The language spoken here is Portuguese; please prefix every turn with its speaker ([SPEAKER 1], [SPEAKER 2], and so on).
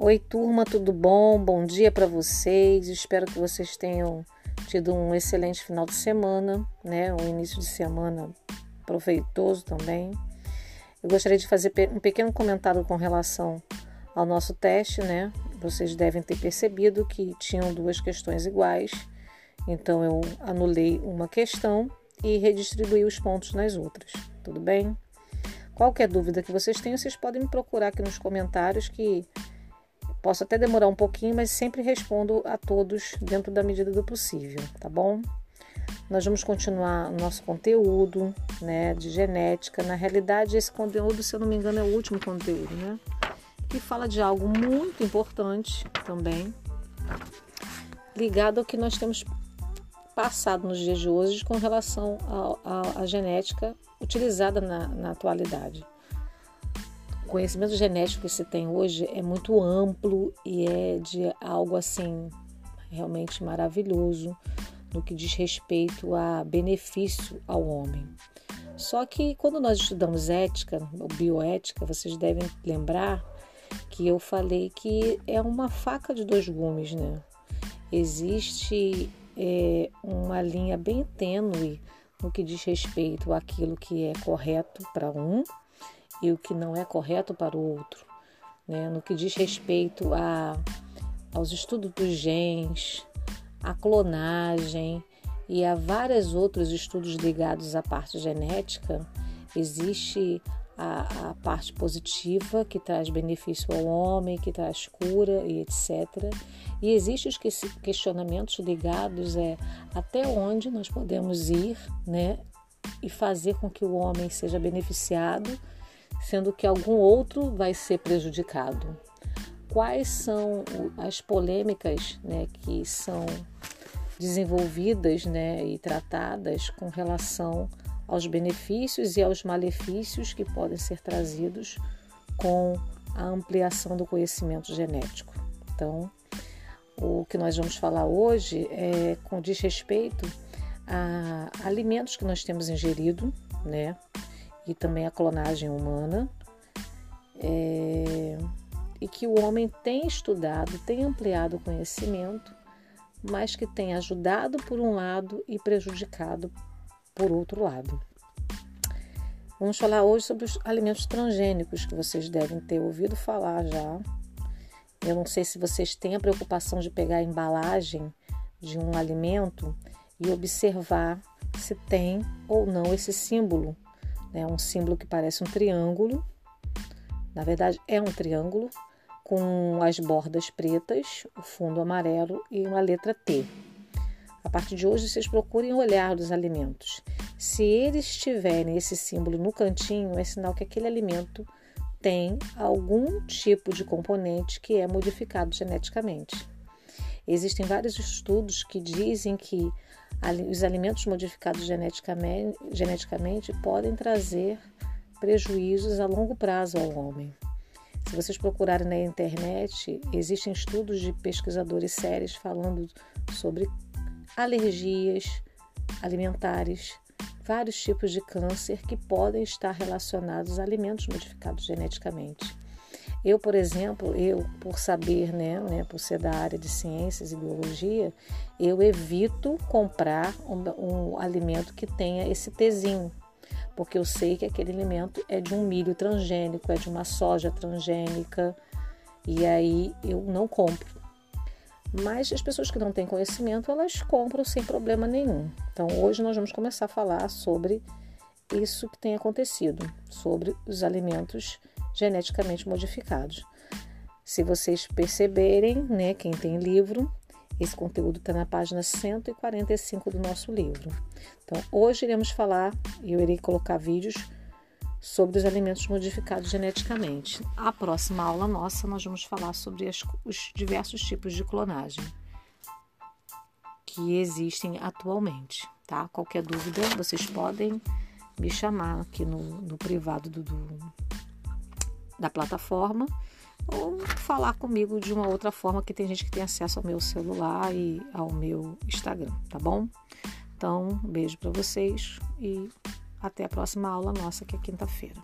[SPEAKER 1] Oi, turma, tudo bom? Bom dia para vocês. Espero que vocês tenham tido um excelente final de semana, né? Um início de semana proveitoso também. Eu gostaria de fazer um pequeno comentário com relação ao nosso teste, né? Vocês devem ter percebido que tinham duas questões iguais, então eu anulei uma questão e redistribuí os pontos nas outras, tudo bem? Qualquer dúvida que vocês tenham, vocês podem me procurar aqui nos comentários que posso até demorar um pouquinho, mas sempre respondo a todos dentro da medida do possível, tá bom? Nós vamos continuar nosso conteúdo, né, de genética. Na realidade, esse conteúdo, se eu não me engano, é o último conteúdo, né? Que fala de algo muito importante também, ligado ao que nós temos passado nos dias de hoje com relação à genética utilizada na, na atualidade. O conhecimento genético que se tem hoje é muito amplo e é de algo assim realmente maravilhoso no que diz respeito a benefício ao homem. Só que quando nós estudamos ética ou bioética, vocês devem lembrar que eu falei que é uma faca de dois gumes, né? Existe é, uma linha bem tênue no que diz respeito àquilo que é correto para um e o que não é correto para o outro. Né? No que diz respeito a, aos estudos dos genes, a clonagem e a vários outros estudos ligados à parte genética, existe a, a, parte positiva que traz benefício ao homem, que traz cura e etc. E existem os questionamentos ligados é até onde nós podemos ir, né, e fazer com que o homem seja beneficiado, sendo que algum outro vai ser prejudicado. Quais são as polêmicas, né, que são desenvolvidas, né, e tratadas com relação aos benefícios e aos malefícios que podem ser trazidos com a ampliação do conhecimento genético. Então, o que nós vamos falar hoje é com diz respeito a alimentos que nós temos ingerido, né? E também a clonagem humana. É, e que o homem tem estudado, tem ampliado o conhecimento, mas que tem ajudado por um lado e prejudicado por outro lado. Vamos falar hoje sobre os alimentos transgênicos que vocês devem ter ouvido falar já. Eu não sei se vocês têm a preocupação de pegar a embalagem de um alimento e observar se tem ou não esse símbolo. É um símbolo que parece um triângulo. Na verdade, é um triângulo com as bordas pretas, o fundo amarelo e uma letra T. A partir de hoje, vocês procurem olhar dos alimentos. Se eles tiverem esse símbolo no cantinho, é sinal que aquele alimento tem algum tipo de componente que é modificado geneticamente. Existem vários estudos que dizem que os alimentos modificados geneticamente, geneticamente podem trazer prejuízos a longo prazo ao homem. Se vocês procurarem na internet, existem estudos de pesquisadores sérios falando sobre alergias alimentares, vários tipos de câncer que podem estar relacionados a alimentos modificados geneticamente. Eu, por exemplo, eu por saber, né, né, por ser da área de ciências e biologia, eu evito comprar um, um alimento que tenha esse tezinho, porque eu sei que aquele alimento é de um milho transgênico, é de uma soja transgênica, e aí eu não compro. Mas as pessoas que não têm conhecimento, elas compram sem problema nenhum. Então, hoje nós vamos começar a falar sobre isso que tem acontecido, sobre os alimentos geneticamente modificados. Se vocês perceberem, né, quem tem livro, esse conteúdo está na página 145 do nosso livro. Então, hoje iremos falar, e eu irei colocar vídeos sobre os alimentos modificados geneticamente. A próxima aula nossa nós vamos falar sobre as, os diversos tipos de clonagem que existem atualmente, tá? Qualquer dúvida vocês podem me chamar aqui no, no privado do, do, da plataforma ou falar comigo de uma outra forma que tem gente que tem acesso ao meu celular e ao meu Instagram, tá bom? Então, um beijo para vocês e até a próxima aula nossa, que é quinta-feira.